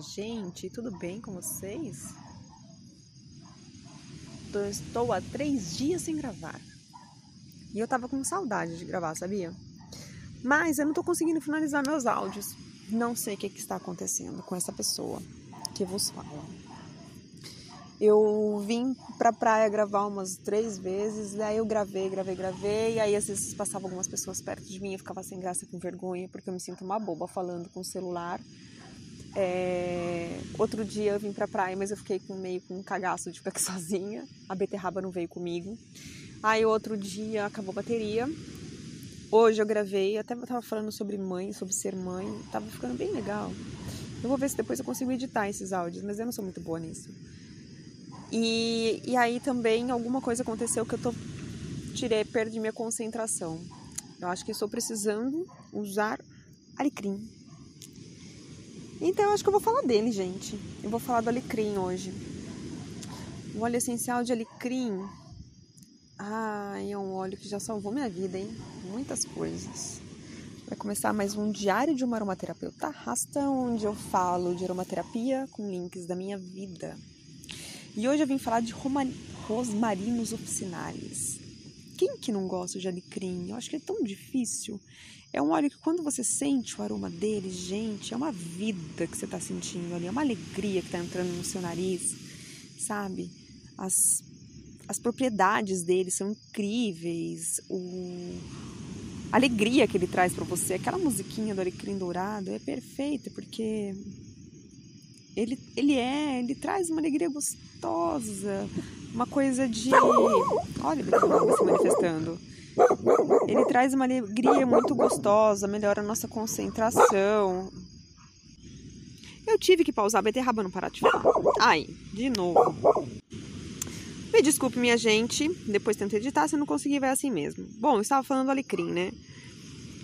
gente, tudo bem com vocês? Estou há três dias sem gravar. E eu tava com saudade de gravar, sabia? Mas eu não tô conseguindo finalizar meus áudios. Não sei o que, que está acontecendo com essa pessoa que vos fala. Eu vim pra praia gravar umas três vezes, daí eu gravei, gravei, gravei, e aí às vezes passavam algumas pessoas perto de mim e eu ficava sem graça, com vergonha, porque eu me sinto uma boba falando com o celular. É... Outro dia eu vim pra praia, mas eu fiquei com meio com um cagaço de ficar aqui sozinha. A beterraba não veio comigo. Aí outro dia acabou a bateria. Hoje eu gravei, até tava falando sobre mãe, sobre ser mãe, tava ficando bem legal. Eu vou ver se depois eu consigo editar esses áudios, mas eu não sou muito boa nisso. E, e aí também alguma coisa aconteceu que eu tô tirei, perdi minha concentração. Eu acho que estou precisando usar alecrim então acho que eu vou falar dele, gente. Eu vou falar do alecrim hoje. O óleo essencial de alecrim. Ai, é um óleo que já salvou minha vida, hein? Muitas coisas. Vai começar mais um diário de uma aromaterapeuta rasta, onde eu falo de aromaterapia com links da minha vida. E hoje eu vim falar de rosmarinos officinalis. Quem que não gosta de alecrim? Eu acho que é tão difícil. É um óleo que quando você sente o aroma dele, gente, é uma vida que você está sentindo ali, é uma alegria que está entrando no seu nariz, sabe? As, as propriedades dele são incríveis, o, a alegria que ele traz para você, aquela musiquinha do alecrim dourado é perfeita, porque ele, ele é, ele traz uma alegria gostosa, uma coisa de... Olha, ele se manifestando ele traz uma alegria muito gostosa, melhora a nossa concentração. Eu tive que pausar a beterraba não parar de falar. Ai, de novo. Me desculpe, minha gente. Depois tento editar, se eu não conseguir, vai assim mesmo. Bom, eu estava falando do alecrim, né?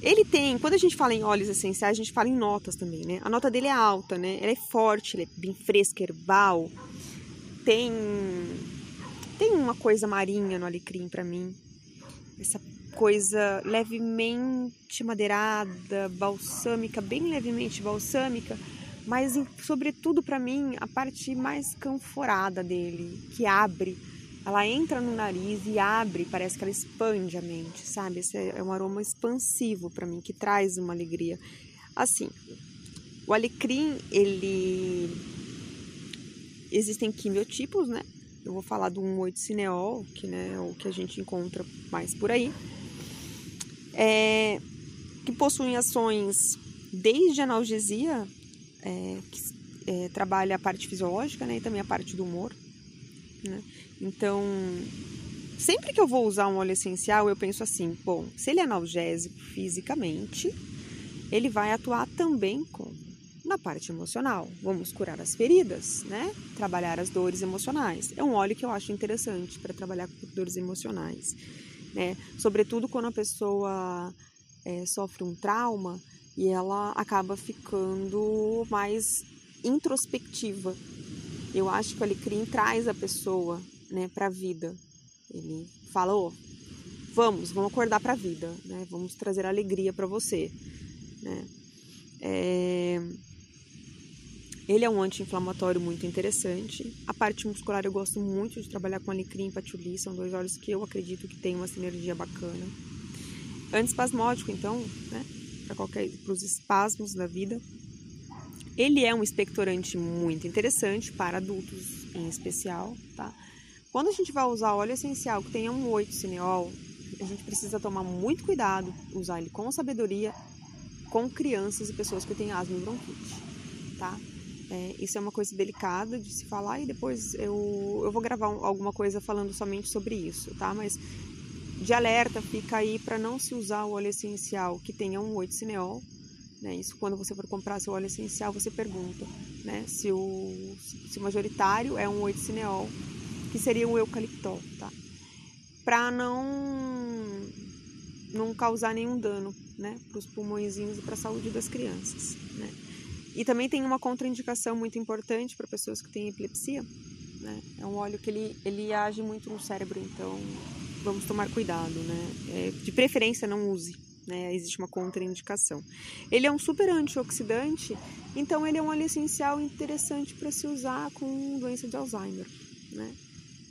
Ele tem, quando a gente fala em óleos essenciais, a gente fala em notas também, né? A nota dele é alta, né? Ela é forte, ele é bem fresca, herbal. Tem tem uma coisa marinha no alecrim para mim essa coisa levemente madeirada, balsâmica, bem levemente balsâmica, mas sobretudo para mim a parte mais canforada dele, que abre, ela entra no nariz e abre, parece que ela expande a mente, sabe? Esse é um aroma expansivo para mim que traz uma alegria. Assim, o alecrim, ele existem quimiotipos, né? Eu vou falar do 1,8-cineol, que né, é o que a gente encontra mais por aí, é, que possuem ações desde analgesia, é, que é, trabalha a parte fisiológica né, e também a parte do humor. Né? Então, sempre que eu vou usar um óleo essencial, eu penso assim: bom, se ele é analgésico fisicamente, ele vai atuar também com na parte emocional. Vamos curar as feridas, né? Trabalhar as dores emocionais. É um óleo que eu acho interessante para trabalhar com dores emocionais, né? Sobretudo quando a pessoa é, sofre um trauma e ela acaba ficando mais introspectiva. Eu acho que o alecrim traz a pessoa, né, para a vida. Ele fala, oh, vamos, vamos acordar para a vida, né? Vamos trazer alegria para você, né? É... Ele é um anti-inflamatório muito interessante. A parte muscular eu gosto muito de trabalhar com alecrim e patchouli, são dois óleos que eu acredito que tem uma sinergia bacana. Antispasmódico, então, né, para qualquer para os espasmos da vida. Ele é um expectorante muito interessante para adultos em especial, tá? Quando a gente vai usar óleo essencial que tenha um 8 cineol, a gente precisa tomar muito cuidado, usar ele com sabedoria com crianças e pessoas que têm asma e bronquite, tá? É, isso é uma coisa delicada de se falar e depois eu, eu vou gravar alguma coisa falando somente sobre isso, tá? Mas de alerta fica aí para não se usar o óleo essencial que tenha um 8 cineol, né? Isso quando você for comprar seu óleo essencial você pergunta, né? Se o, se o majoritário é um 8 cineol, que seria um eucaliptol, tá? Para não não causar nenhum dano, né, para os pulmõezinhos e para a saúde das crianças, né? E também tem uma contraindicação muito importante para pessoas que têm epilepsia. Né? É um óleo que ele, ele age muito no cérebro, então vamos tomar cuidado. Né? É, de preferência, não use. né? Existe uma contraindicação. Ele é um super antioxidante, então ele é um óleo essencial interessante para se usar com doença de Alzheimer, né?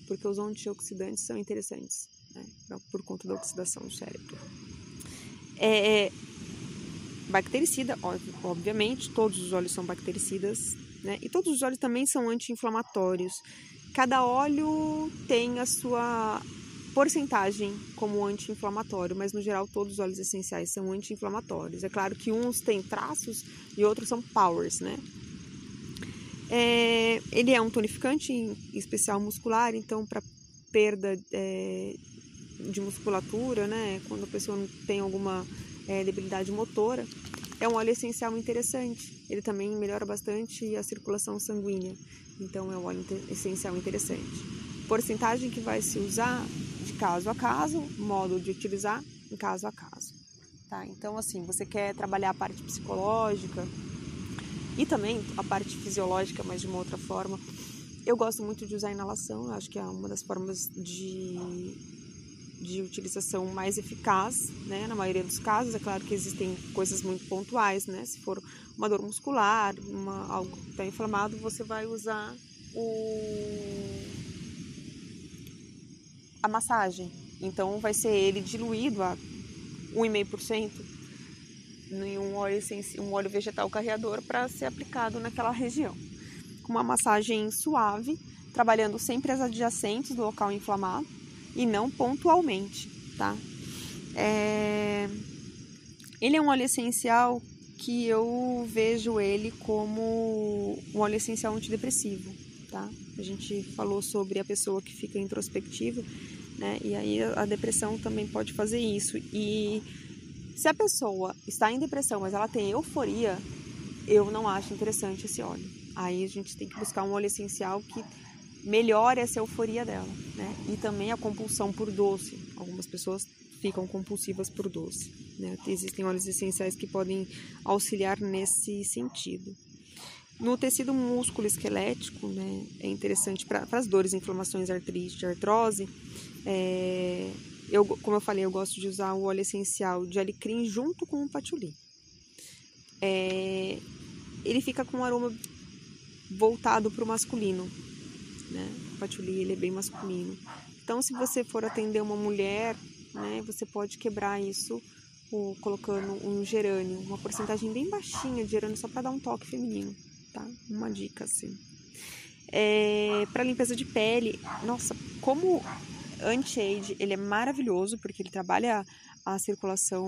Porque os antioxidantes são interessantes, né? Por conta da oxidação do cérebro. É, é bactericida, obviamente, todos os óleos são bactericidas, né? E todos os óleos também são anti-inflamatórios. Cada óleo tem a sua porcentagem como anti-inflamatório, mas no geral todos os óleos essenciais são anti-inflamatórios. É claro que uns têm traços e outros são powers, né? É, ele é um tonificante, em especial muscular, então para perda é, de musculatura, né? Quando a pessoa tem alguma é, debilidade motora, é um óleo essencial interessante. Ele também melhora bastante a circulação sanguínea, então é um óleo essencial interessante. Porcentagem que vai se usar de caso a caso, modo de utilizar em caso a caso. Tá? Então, assim, você quer trabalhar a parte psicológica e também a parte fisiológica, mas de uma outra forma. Eu gosto muito de usar inalação, acho que é uma das formas de, de utilização mais eficaz, né? Na maioria dos casos, é claro que existem coisas muito pontuais, né? Se for uma dor muscular, uma, algo que está inflamado, você vai usar o a massagem. Então vai ser ele diluído a 1,5% em um óleo, um óleo vegetal carreador para ser aplicado naquela região. Com uma massagem suave, trabalhando sempre as adjacentes do local inflamado e não pontualmente, tá? É... Ele é um óleo essencial que eu vejo ele como um óleo essencial antidepressivo, tá? A gente falou sobre a pessoa que fica introspectiva né? E aí a depressão também pode fazer isso. E se a pessoa está em depressão, mas ela tem euforia, eu não acho interessante esse óleo. Aí a gente tem que buscar um óleo essencial que melhore essa euforia dela, né? E também a compulsão por doce. Algumas pessoas ficam compulsivas por doce, né? Existem óleos essenciais que podem auxiliar nesse sentido. No tecido músculo esquelético, né, é interessante para as dores, inflamações, artrite, artrose, é, eu, como eu falei, eu gosto de usar o óleo essencial de alecrim junto com o patchouli. É, ele fica com um aroma voltado para o masculino, né? O patchouli ele é bem masculino. Então, se você for atender uma mulher, né, você pode quebrar isso ou, colocando um gerânio, uma porcentagem bem baixinha de gerânio só para dar um toque feminino, tá? Uma dica assim. É, para limpeza de pele, nossa, como anti-age, ele é maravilhoso porque ele trabalha a circulação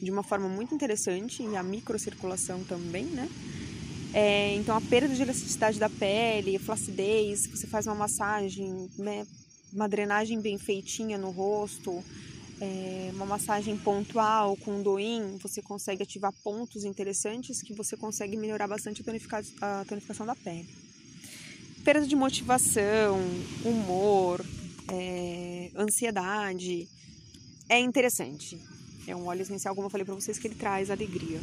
de uma forma muito interessante e a microcirculação também, né? É, então a perda de elasticidade da pele, flacidez, você faz uma massagem, né? Uma drenagem bem feitinha no rosto, é, uma massagem pontual com doin, você consegue ativar pontos interessantes que você consegue melhorar bastante a tonificação da pele perda de motivação, humor, é, ansiedade. É interessante. É um óleo essencial, como eu falei para vocês, que ele traz alegria.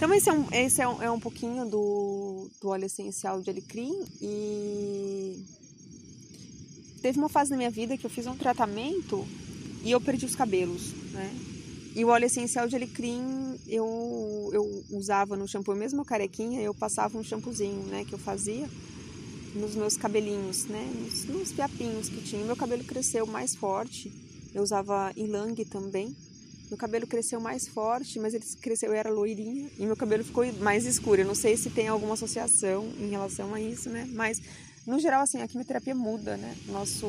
Então, esse é um, esse é um, é um pouquinho do, do óleo essencial de alecrim. E teve uma fase na minha vida que eu fiz um tratamento e eu perdi os cabelos, né? E o óleo essencial de alecrim eu, eu usava no shampoo, mesmo carequinha, eu passava um shampoozinho, né, que eu fazia nos meus cabelinhos, né, nos, nos que tinha. Meu cabelo cresceu mais forte, eu usava ilang também. Meu cabelo cresceu mais forte, mas ele cresceu, eu era loirinha, e meu cabelo ficou mais escuro. Eu não sei se tem alguma associação em relação a isso, né, mas no geral, assim, a quimioterapia muda, né, nosso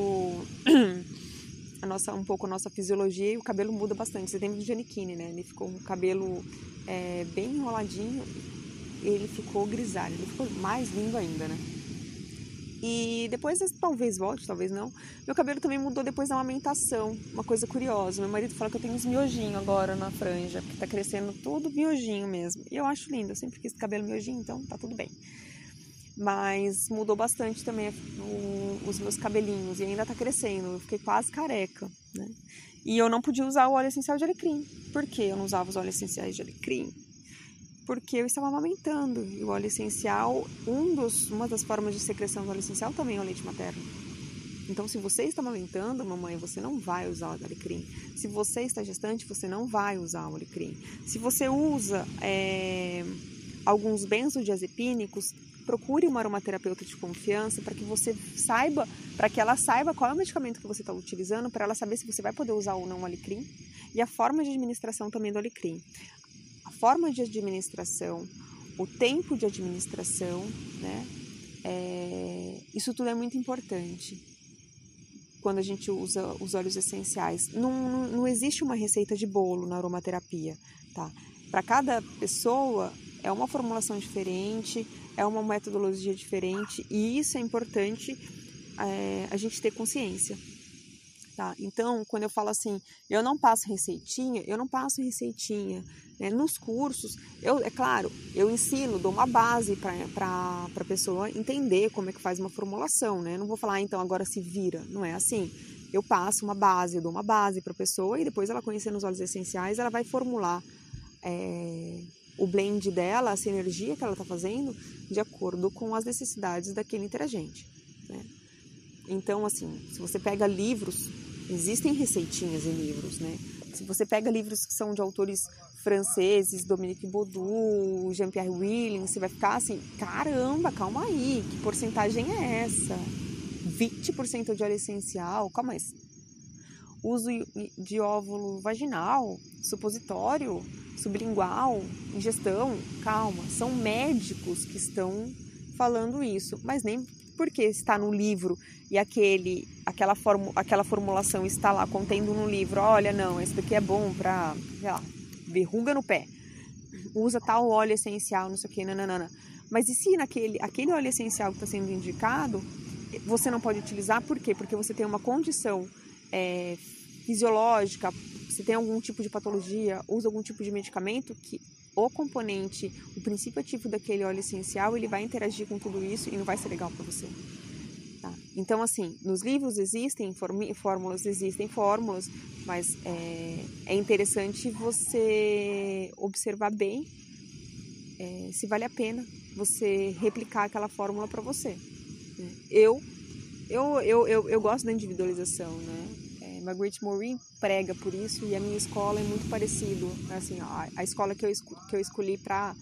a nossa, um pouco a nossa fisiologia e o cabelo muda bastante. Você tem o Giannichini, né? Ele ficou o cabelo é, bem enroladinho ele ficou grisalho. Ele ficou mais lindo ainda, né? E depois, talvez volte, talvez não. Meu cabelo também mudou depois da amamentação. Uma coisa curiosa. Meu marido fala que eu tenho uns miojinhos agora na franja, porque tá crescendo tudo miojinho mesmo. E eu acho lindo. Eu sempre quis cabelo miojinho, então tá tudo bem mas mudou bastante também o, os meus cabelinhos e ainda tá crescendo. Eu fiquei quase careca, né? E eu não podia usar o óleo essencial de alecrim. Por que eu não usava os óleos essenciais de alecrim? Porque eu estava amamentando. E o óleo essencial, um dos, uma das formas de secreção do óleo essencial também é o leite materno. Então, se você está amamentando, mamãe, você não vai usar o alecrim. Se você está gestante, você não vai usar o alecrim. Se você usa é, alguns benzodiazepínicos, procure uma aromaterapeuta de confiança para que você saiba, para que ela saiba qual é o medicamento que você está utilizando, para ela saber se você vai poder usar ou não o alecrim. E a forma de administração também do alecrim. Forma de administração, o tempo de administração, né? É, isso tudo é muito importante quando a gente usa os óleos essenciais. Não, não existe uma receita de bolo na aromaterapia, tá? Para cada pessoa é uma formulação diferente, é uma metodologia diferente e isso é importante é, a gente ter consciência. Tá? Então, quando eu falo assim, eu não passo receitinha, eu não passo receitinha. Né? Nos cursos, eu, é claro, eu ensino, dou uma base para a pessoa entender como é que faz uma formulação. Né? Não vou falar, ah, então agora se vira. Não é assim. Eu passo uma base, eu dou uma base para a pessoa e depois ela conhecendo os óleos essenciais, ela vai formular é, o blend dela, a sinergia que ela está fazendo, de acordo com as necessidades daquele interagente. Né? Então, assim, se você pega livros, existem receitinhas em livros, né? Se você pega livros que são de autores franceses, Dominique Baudou, Jean-Pierre Williams, você vai ficar assim, caramba, calma aí, que porcentagem é essa? 20% de óleo essencial, calma aí. Uso de óvulo vaginal, supositório, sublingual, ingestão, calma, são médicos que estão falando isso, mas nem porque está no livro e aquele, aquela, formu, aquela formulação está lá contendo no livro, olha, não, esse daqui é bom para, sei lá, verruga no pé, usa tal óleo essencial, não sei o que, nananana. Mas e se naquele aquele óleo essencial que está sendo indicado, você não pode utilizar, por quê? Porque você tem uma condição é, fisiológica, você tem algum tipo de patologia, usa algum tipo de medicamento que o componente, o princípio ativo daquele óleo essencial, ele vai interagir com tudo isso e não vai ser legal para você. Então, assim, nos livros existem fórmulas, existem fórmulas, mas é, é interessante você observar bem é, se vale a pena você replicar aquela fórmula para você. Né? Eu, eu, eu, eu, eu gosto da individualização, né? Margaret Morin prega por isso e a minha escola é muito parecido. Assim, a, a escola que eu, que eu escolhi para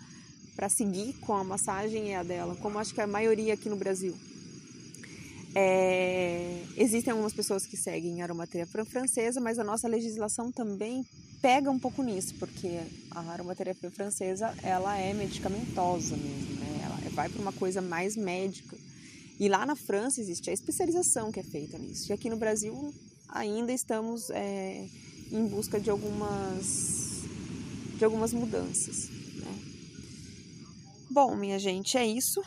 para seguir com a massagem é a dela, como acho que a maioria aqui no Brasil. É, existem algumas pessoas que seguem aromaterapia francesa, mas a nossa legislação também pega um pouco nisso, porque a aromaterapia francesa ela é medicamentosa mesmo, né? Ela vai para uma coisa mais médica. E lá na França existe a especialização que é feita nisso. E aqui no Brasil ainda estamos é, em busca de algumas, de algumas mudanças. Né? Bom, minha gente, é isso.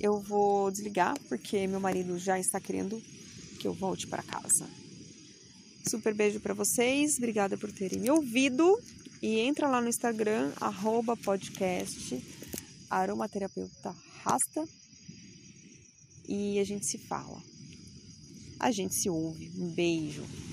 Eu vou desligar porque meu marido já está querendo que eu volte para casa. Super beijo para vocês, obrigada por terem me ouvido. E entra lá no Instagram, arroba podcast aromaterapeuta rasta e a gente se fala a gente se ouve. Um beijo.